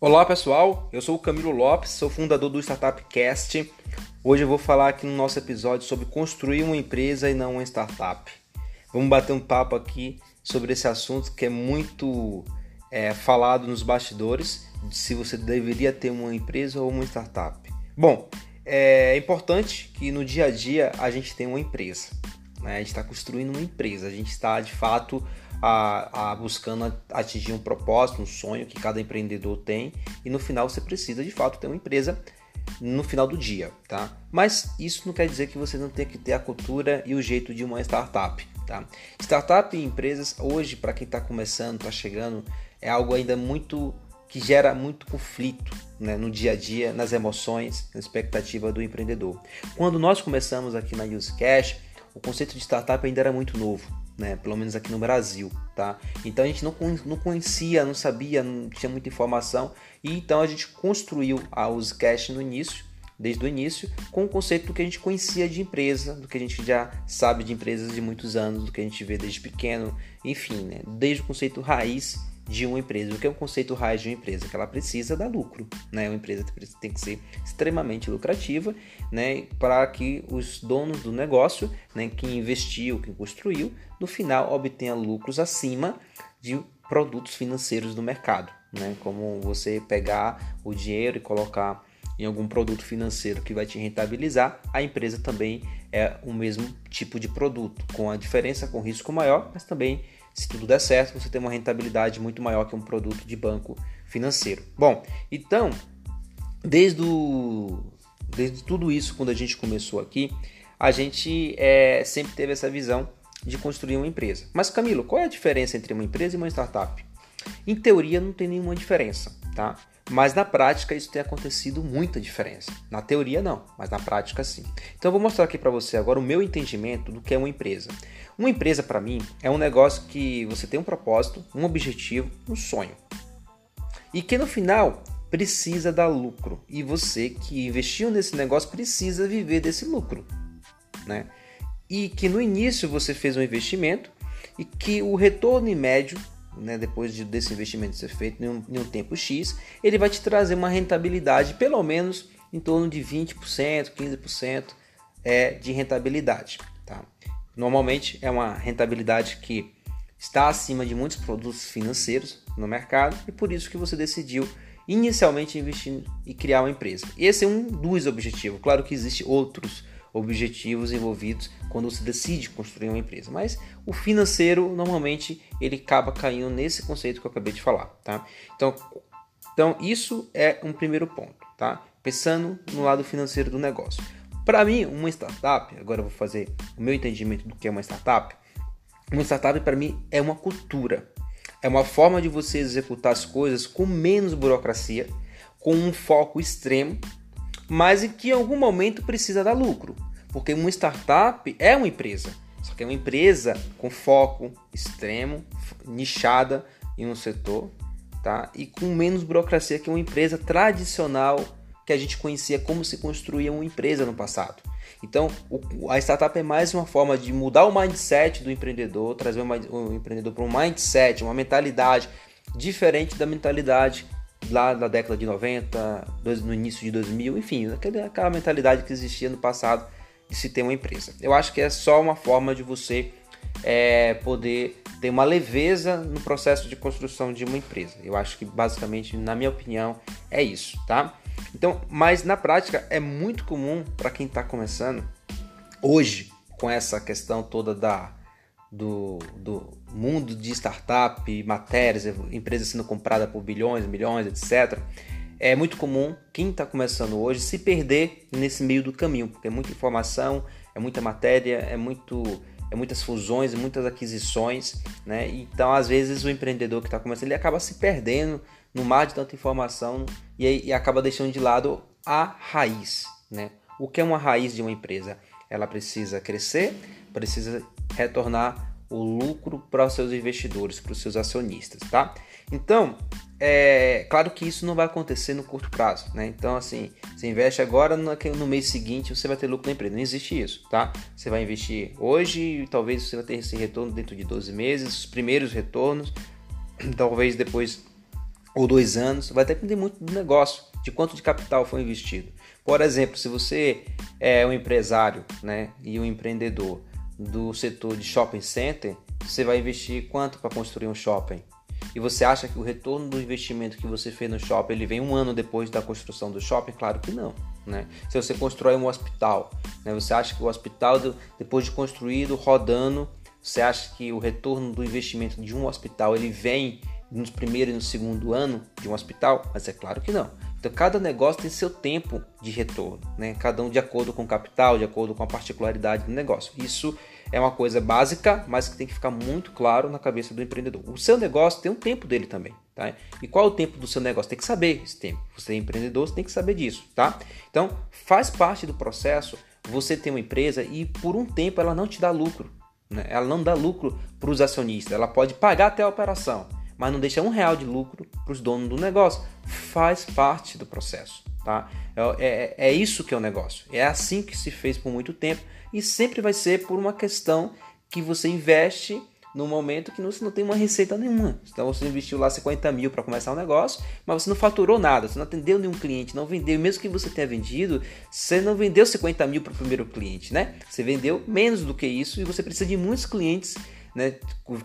Olá pessoal, eu sou o Camilo Lopes, sou fundador do Startup Cast. Hoje eu vou falar aqui no nosso episódio sobre construir uma empresa e não uma startup. Vamos bater um papo aqui sobre esse assunto que é muito é, falado nos bastidores, se você deveria ter uma empresa ou uma startup. Bom, é importante que no dia a dia a gente tenha uma empresa. Né? A gente está construindo uma empresa, a gente está de fato a, a, buscando atingir um propósito, um sonho que cada empreendedor tem, e no final você precisa de fato ter uma empresa no final do dia, tá? Mas isso não quer dizer que você não tenha que ter a cultura e o jeito de uma startup, tá? Startup e empresas hoje para quem está começando, está chegando, é algo ainda muito que gera muito conflito né, no dia a dia, nas emoções, na expectativa do empreendedor. Quando nós começamos aqui na Use Cash, o conceito de startup ainda era muito novo, né? Pelo menos aqui no Brasil, tá? Então a gente não, não conhecia, não sabia, não tinha muita informação e então a gente construiu a Cash no início, desde o início, com o conceito do que a gente conhecia de empresa, do que a gente já sabe de empresas de muitos anos, do que a gente vê desde pequeno, enfim, né? Desde o conceito raiz de uma empresa. O que é o conceito raiz de uma empresa? Que ela precisa dar lucro, né? Uma empresa tem que ser extremamente lucrativa, né? Para que os donos do negócio, né? Quem investiu, quem construiu, no final obtenha lucros acima de produtos financeiros do mercado, né? Como você pegar o dinheiro e colocar em algum produto financeiro que vai te rentabilizar, a empresa também é o mesmo tipo de produto, com a diferença com risco maior, mas também se tudo der certo, você tem uma rentabilidade muito maior que um produto de banco financeiro. Bom, então, desde, o, desde tudo isso, quando a gente começou aqui, a gente é, sempre teve essa visão de construir uma empresa. Mas Camilo, qual é a diferença entre uma empresa e uma startup? Em teoria não tem nenhuma diferença, tá? Mas na prática isso tem acontecido muita diferença. Na teoria não, mas na prática sim. Então eu vou mostrar aqui para você agora o meu entendimento do que é uma empresa. Uma empresa para mim é um negócio que você tem um propósito, um objetivo, um sonho. E que no final precisa dar lucro. E você que investiu nesse negócio precisa viver desse lucro, né? E que no início você fez um investimento e que o retorno em médio né, depois de, desse investimento ser feito em um, em um, tempo X, ele vai te trazer uma rentabilidade pelo menos em torno de 20%, 15% é, de rentabilidade. Tá? Normalmente é uma rentabilidade que está acima de muitos produtos financeiros no mercado e por isso que você decidiu inicialmente investir e criar uma empresa. Esse é um dos objetivos. Claro que existem outros objetivos envolvidos quando você decide construir uma empresa. Mas o financeiro normalmente ele acaba caindo nesse conceito que eu acabei de falar, tá? Então, então isso é um primeiro ponto, tá? Pensando no lado financeiro do negócio. Para mim, uma startup, agora eu vou fazer o meu entendimento do que é uma startup. Uma startup para mim é uma cultura. É uma forma de você executar as coisas com menos burocracia, com um foco extremo mas em que em algum momento precisa dar lucro, porque uma startup é uma empresa, só que é uma empresa com foco extremo, nichada em um setor, tá? E com menos burocracia que uma empresa tradicional que a gente conhecia como se construía uma empresa no passado. Então, o, a startup é mais uma forma de mudar o mindset do empreendedor, trazer o, o empreendedor para um mindset, uma mentalidade diferente da mentalidade lá da década de 90, no início de 2000, enfim, aquela mentalidade que existia no passado de se ter uma empresa. Eu acho que é só uma forma de você é, poder ter uma leveza no processo de construção de uma empresa. Eu acho que basicamente, na minha opinião, é isso, tá? Então, mas na prática é muito comum para quem está começando hoje com essa questão toda da do, do mundo de startup, matérias, empresas sendo compradas por bilhões, milhões, etc. É muito comum quem está começando hoje se perder nesse meio do caminho, porque é muita informação, é muita matéria, é muito é muitas fusões, muitas aquisições, né? Então, às vezes, o empreendedor que está começando, ele acaba se perdendo no mar de tanta informação e, e acaba deixando de lado a raiz, né? O que é uma raiz de uma empresa? Ela precisa crescer, precisa retornar o lucro para os seus investidores, para os seus acionistas, tá? Então, é claro que isso não vai acontecer no curto prazo, né? Então, assim, você investe agora, no, mês seguinte você vai ter lucro na empresa. Não existe isso, tá? Você vai investir hoje e talvez você vai ter esse retorno dentro de 12 meses, os primeiros retornos, talvez depois ou dois anos, vai depender muito do negócio, de quanto de capital foi investido. Por exemplo, se você é um empresário né, e um empreendedor do setor de shopping center, você vai investir quanto para construir um shopping? E você acha que o retorno do investimento que você fez no shopping ele vem um ano depois da construção do shopping? Claro que não. Né? Se você constrói um hospital, né, você acha que o hospital, depois de construído, rodando, você acha que o retorno do investimento de um hospital ele vem no primeiro e no segundo ano de um hospital? Mas é claro que não. Então, cada negócio tem seu tempo de retorno, né? cada um de acordo com o capital, de acordo com a particularidade do negócio. Isso é uma coisa básica, mas que tem que ficar muito claro na cabeça do empreendedor. O seu negócio tem um tempo dele também. Tá? E qual é o tempo do seu negócio? Tem que saber esse tempo. Você é empreendedor, você tem que saber disso. Tá? Então, faz parte do processo você ter uma empresa e por um tempo ela não te dá lucro. Né? Ela não dá lucro para os acionistas. Ela pode pagar até a operação mas não deixa um real de lucro para os donos do negócio. Faz parte do processo, tá? É, é, é, isso que é o negócio. É assim que se fez por muito tempo e sempre vai ser por uma questão que você investe no momento que você não tem uma receita nenhuma. Então você investiu lá 50 mil para começar um negócio, mas você não faturou nada, você não atendeu nenhum cliente, não vendeu. Mesmo que você tenha vendido, você não vendeu 50 mil para o primeiro cliente, né? Você vendeu menos do que isso e você precisa de muitos clientes né,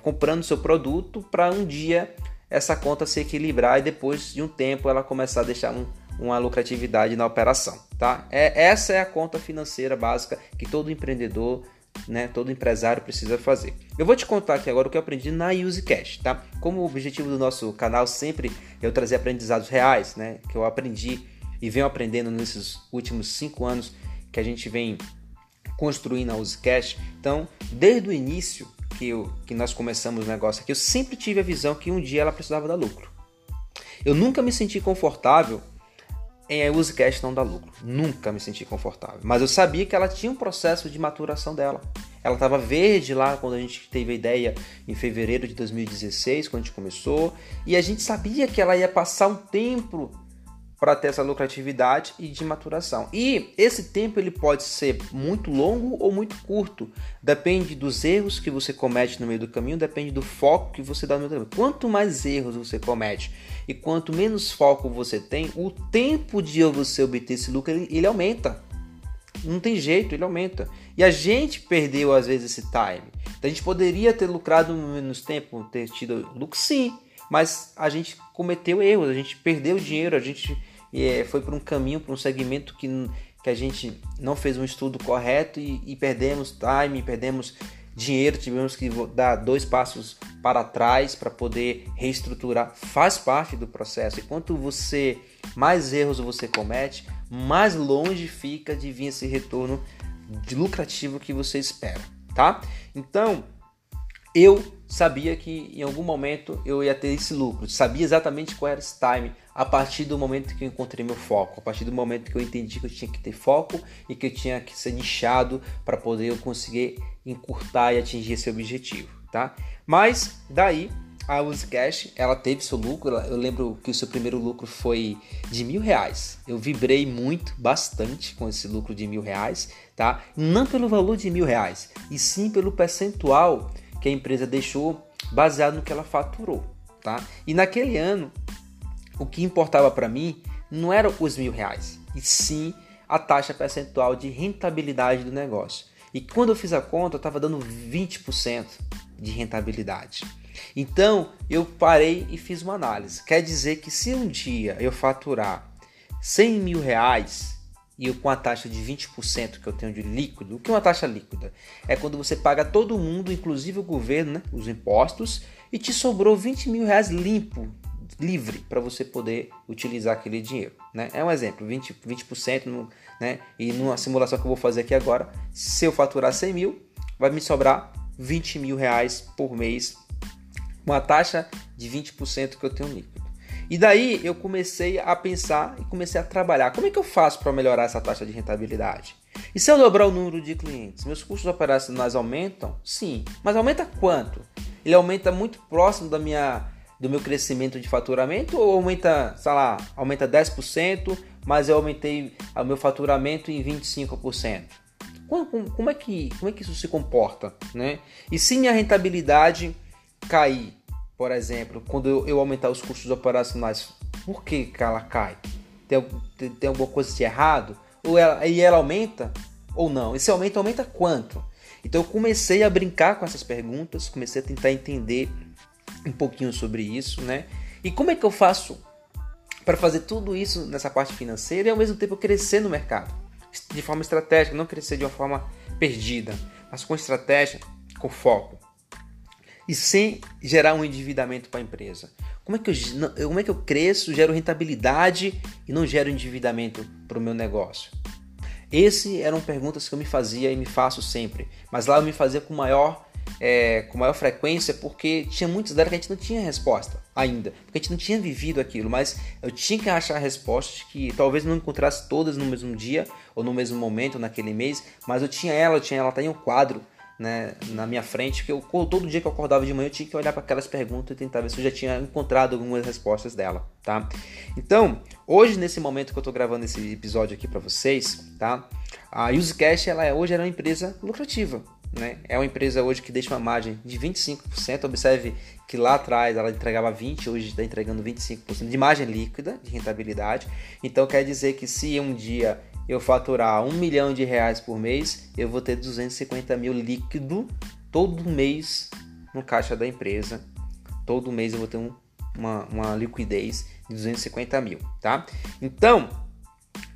comprando seu produto para um dia essa conta se equilibrar e depois de um tempo ela começar a deixar um, uma lucratividade na operação, tá? É, essa é a conta financeira básica que todo empreendedor, né, todo empresário precisa fazer. Eu vou te contar aqui agora o que eu aprendi na UseCash, tá? Como o objetivo do nosso canal sempre é eu trazer aprendizados reais, né, que eu aprendi e venho aprendendo nesses últimos cinco anos que a gente vem construindo a UseCash. Então, desde o início que, eu, que nós começamos o negócio aqui, eu sempre tive a visão que um dia ela precisava dar lucro. Eu nunca me senti confortável em a UseCash não dar lucro. Nunca me senti confortável. Mas eu sabia que ela tinha um processo de maturação dela. Ela estava verde lá quando a gente teve a ideia em fevereiro de 2016, quando a gente começou. E a gente sabia que ela ia passar um tempo para ter essa lucratividade e de maturação. E esse tempo ele pode ser muito longo ou muito curto, depende dos erros que você comete no meio do caminho, depende do foco que você dá no meio do caminho. Quanto mais erros você comete e quanto menos foco você tem, o tempo de você obter esse lucro ele, ele aumenta. Não tem jeito, ele aumenta. E a gente perdeu às vezes esse time. Então a gente poderia ter lucrado menos tempo, ter tido lucro sim, mas a gente cometeu erros, a gente perdeu dinheiro, a gente e é, foi para um caminho, para um segmento que, que a gente não fez um estudo correto e, e perdemos time, perdemos dinheiro, tivemos que dar dois passos para trás para poder reestruturar. Faz parte do processo. E quanto você mais erros você comete, mais longe fica de vir esse retorno lucrativo que você espera, tá? Então, eu sabia que em algum momento eu ia ter esse lucro, sabia exatamente qual era esse time a partir do momento que eu encontrei meu foco, a partir do momento que eu entendi que eu tinha que ter foco e que eu tinha que ser nichado para poder eu conseguir encurtar e atingir esse objetivo, tá? Mas daí a Cash ela teve seu lucro, eu lembro que o seu primeiro lucro foi de mil reais. Eu vibrei muito, bastante com esse lucro de mil reais, tá? Não pelo valor de mil reais, e sim pelo percentual que a empresa deixou baseado no que ela faturou, tá? E naquele ano, o que importava para mim não eram os mil reais, e sim a taxa percentual de rentabilidade do negócio. E quando eu fiz a conta, eu estava dando 20% de rentabilidade. Então eu parei e fiz uma análise. Quer dizer que se um dia eu faturar 100 mil reais e com a taxa de 20% que eu tenho de líquido, o que é uma taxa líquida? É quando você paga todo mundo, inclusive o governo, né, os impostos, e te sobrou 20 mil reais limpo, livre, para você poder utilizar aquele dinheiro. Né? É um exemplo, 20%, 20% no, né? e numa simulação que eu vou fazer aqui agora, se eu faturar 100 mil, vai me sobrar 20 mil reais por mês, uma taxa de 20% que eu tenho líquido. E daí eu comecei a pensar e comecei a trabalhar. Como é que eu faço para melhorar essa taxa de rentabilidade? E se eu dobrar o número de clientes, meus custos operacionais aumentam? Sim, mas aumenta quanto? Ele aumenta muito próximo da minha, do meu crescimento de faturamento ou aumenta, sei lá, aumenta 10%, mas eu aumentei o meu faturamento em 25%? Como, como, é que, como é que isso se comporta? Né? E se minha rentabilidade cair por exemplo, quando eu, aumentar os custos operacionais, por que, que ela cai? Tem, tem, tem, alguma coisa de errado? Ou ela, e ela aumenta ou não? Esse aumento aumenta quanto? Então eu comecei a brincar com essas perguntas, comecei a tentar entender um pouquinho sobre isso, né? E como é que eu faço para fazer tudo isso nessa parte financeira e ao mesmo tempo crescer no mercado? De forma estratégica, não crescer de uma forma perdida, mas com estratégia, com foco. E sem gerar um endividamento para a empresa. Como é, que eu, como é que eu cresço, gero rentabilidade e não gero endividamento para o meu negócio? Essas eram perguntas que eu me fazia e me faço sempre, mas lá eu me fazia com maior, é, com maior frequência porque tinha muitas delas que a gente não tinha resposta ainda, porque a gente não tinha vivido aquilo, mas eu tinha que achar respostas que talvez não encontrasse todas no mesmo dia ou no mesmo momento, naquele mês, mas eu tinha ela, eu tinha ela, tá em um quadro né, na minha frente, porque eu, todo dia que eu acordava de manhã eu tinha que olhar para aquelas perguntas e tentar ver se eu já tinha encontrado algumas respostas dela, tá? Então, hoje nesse momento que eu estou gravando esse episódio aqui para vocês, tá? A UseCash ela é, hoje é uma empresa lucrativa, né? É uma empresa hoje que deixa uma margem de 25%. Observe que lá atrás ela entregava 20, hoje está entregando 25% de margem líquida de rentabilidade. Então quer dizer que se um dia eu faturar um milhão de reais por mês, eu vou ter 250 mil líquido todo mês no caixa da empresa. Todo mês eu vou ter um, uma, uma liquidez de 250 mil, tá? Então,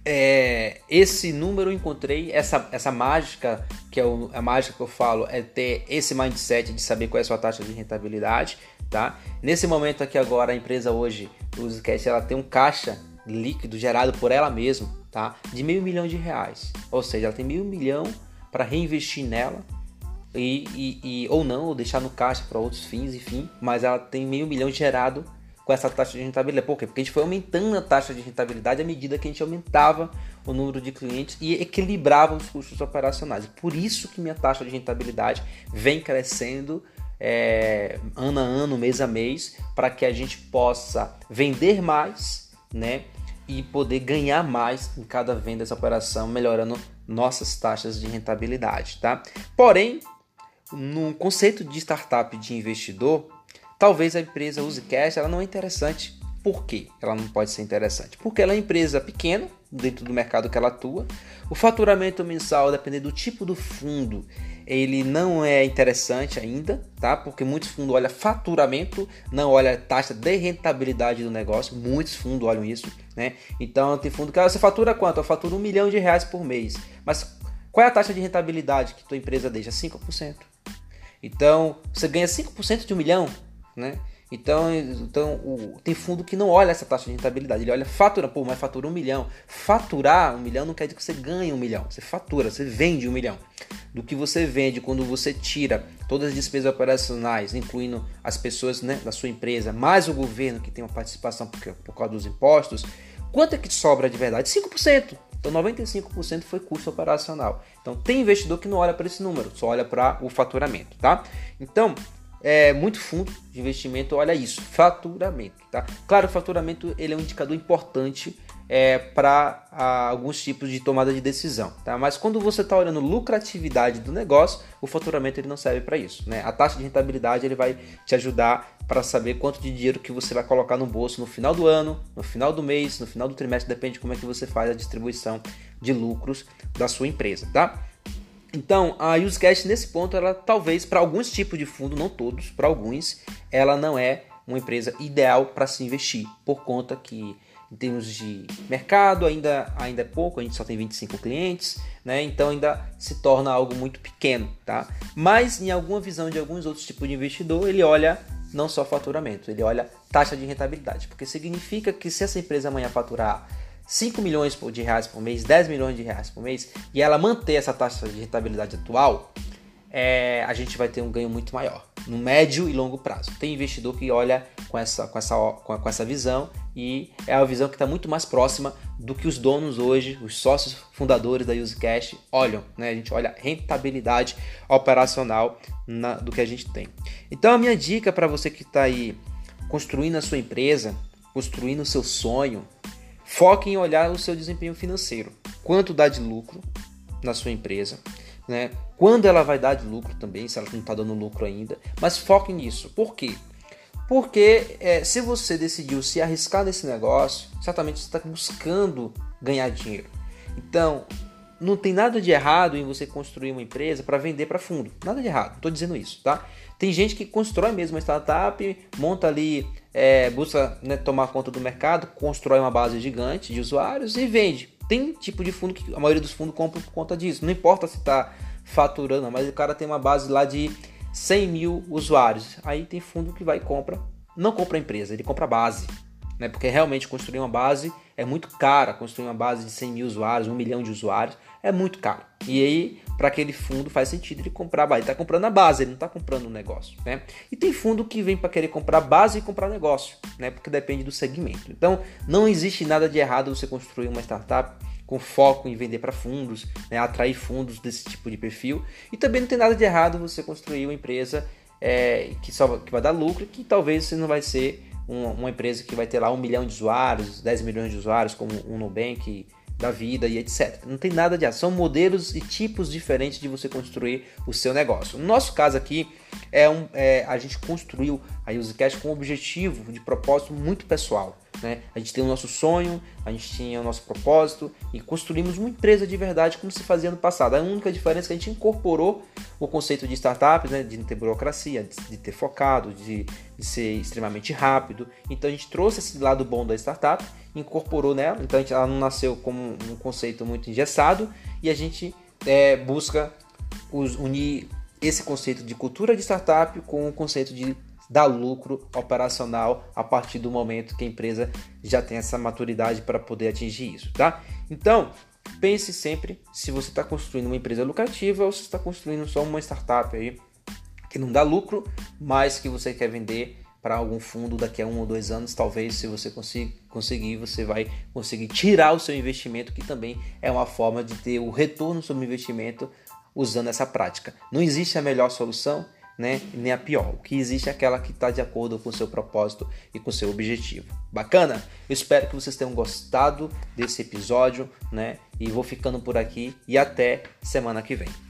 é, esse número eu encontrei, essa, essa mágica, que é o, a mágica que eu falo, é ter esse mindset de saber qual é a sua taxa de rentabilidade, tá? Nesse momento aqui agora, a empresa hoje, o Uzcast, ela tem um caixa líquido gerado por ela mesma, tá? De meio milhão de reais. Ou seja, ela tem meio milhão para reinvestir nela e, e, e, ou não, ou deixar no caixa para outros fins, enfim. Mas ela tem meio milhão gerado com essa taxa de rentabilidade. Por quê? Porque a gente foi aumentando a taxa de rentabilidade à medida que a gente aumentava o número de clientes e equilibrava os custos operacionais. Por isso que minha taxa de rentabilidade vem crescendo é, ano a ano, mês a mês, para que a gente possa vender mais, né? E poder ganhar mais em cada venda dessa operação, melhorando nossas taxas de rentabilidade, tá? Porém, no conceito de startup de investidor, talvez a empresa use cash, ela não é interessante. Por quê? Ela não pode ser interessante? Porque ela é uma empresa pequena, dentro do mercado que ela atua. O faturamento mensal, dependendo do tipo do fundo, ele não é interessante ainda, tá? Porque muitos fundos olham faturamento, não olham taxa de rentabilidade do negócio. Muitos fundos olham isso, né? Então tem fundo que ah, você fatura quanto? Eu faturo um milhão de reais por mês. Mas qual é a taxa de rentabilidade que tua empresa deixa? 5%. Então você ganha 5% de um milhão, né? Então, então o, tem fundo que não olha essa taxa de rentabilidade, ele olha fatura, pô, mas fatura um milhão. Faturar um milhão não quer dizer que você ganha um milhão, você fatura, você vende um milhão. Do que você vende quando você tira todas as despesas operacionais, incluindo as pessoas né, da sua empresa, mais o governo que tem uma participação por, por causa dos impostos, quanto é que sobra de verdade? 5%. Então 95% foi custo operacional. Então tem investidor que não olha para esse número, só olha para o faturamento, tá? Então é, muito fundo de investimento olha isso, faturamento, tá? Claro, o faturamento ele é um indicador importante é, para alguns tipos de tomada de decisão, tá? Mas quando você está olhando lucratividade do negócio, o faturamento ele não serve para isso, né? A taxa de rentabilidade ele vai te ajudar para saber quanto de dinheiro que você vai colocar no bolso no final do ano, no final do mês, no final do trimestre, depende de como é que você faz a distribuição de lucros da sua empresa, tá? Então, a UseCash nesse ponto, ela talvez para alguns tipos de fundo, não todos, para alguns, ela não é uma empresa ideal para se investir, por conta que em termos de mercado ainda, ainda é pouco, a gente só tem 25 clientes, né? Então ainda se torna algo muito pequeno, tá? Mas em alguma visão de alguns outros tipos de investidor, ele olha não só faturamento, ele olha taxa de rentabilidade, porque significa que se essa empresa amanhã faturar 5 milhões de reais por mês, 10 milhões de reais por mês, e ela manter essa taxa de rentabilidade atual, é, a gente vai ter um ganho muito maior no médio e longo prazo. Tem investidor que olha com essa, com essa, com essa visão e é a visão que está muito mais próxima do que os donos hoje, os sócios fundadores da UseCash olham. Né? A gente olha rentabilidade operacional na, do que a gente tem. Então a minha dica para você que está aí construindo a sua empresa, construindo o seu sonho, Foque em olhar o seu desempenho financeiro. Quanto dá de lucro na sua empresa, né? Quando ela vai dar de lucro também, se ela não está dando lucro ainda. Mas foque nisso. Por quê? Porque é, se você decidiu se arriscar nesse negócio, certamente você está buscando ganhar dinheiro. Então, não tem nada de errado em você construir uma empresa para vender para fundo. Nada de errado, estou dizendo isso, tá? Tem gente que constrói mesmo uma startup, monta ali, é, busca né, tomar conta do mercado, constrói uma base gigante de usuários e vende. Tem tipo de fundo que a maioria dos fundos compra por conta disso. Não importa se está faturando, mas o cara tem uma base lá de 100 mil usuários. Aí tem fundo que vai e compra, não compra a empresa, ele compra a base. Né? Porque realmente construir uma base é muito cara. Construir uma base de 100 mil usuários, um milhão de usuários, é muito caro. E aí, para aquele fundo, faz sentido ele comprar a base. Ele está comprando a base, ele não está comprando um negócio. Né? E tem fundo que vem para querer comprar base e comprar negócio, né? porque depende do segmento. Então, não existe nada de errado você construir uma startup com foco em vender para fundos, né, atrair fundos desse tipo de perfil. E também não tem nada de errado você construir uma empresa é, que só que vai dar lucro, que talvez você não vai ser uma, uma, empresa que vai ter lá um milhão de usuários, 10 milhões de usuários, como o Nubank da vida e etc. Não tem nada de. São modelos e tipos diferentes de você construir o seu negócio. No nosso caso aqui, é um, é, a gente construiu a UseCash com um objetivo de propósito muito pessoal. Né? A gente tem o nosso sonho, a gente tinha o nosso propósito e construímos uma empresa de verdade como se fazia no passado. A única diferença é que a gente incorporou o conceito de startup, né? de não ter burocracia, de ter focado, de, de, ser extremamente rápido. Então a gente trouxe esse lado bom da startup, incorporou nela. Então gente, ela não nasceu como um conceito muito engessado e a gente é, busca os, unir esse conceito de cultura de startup com o conceito de dar lucro operacional a partir do momento que a empresa já tem essa maturidade para poder atingir isso, tá? Então, pense sempre se você está construindo uma empresa lucrativa ou se está construindo só uma startup aí que não dá lucro, mas que você quer vender para algum fundo daqui a um ou dois anos, talvez se você conseguir, você vai conseguir tirar o seu investimento, que também é uma forma de ter o retorno sobre o investimento usando essa prática. Não existe a melhor solução, né, nem a pior. O que existe é aquela que está de acordo com o seu propósito e com o seu objetivo. Bacana? Eu espero que vocês tenham gostado desse episódio, né? E vou ficando por aqui e até semana que vem.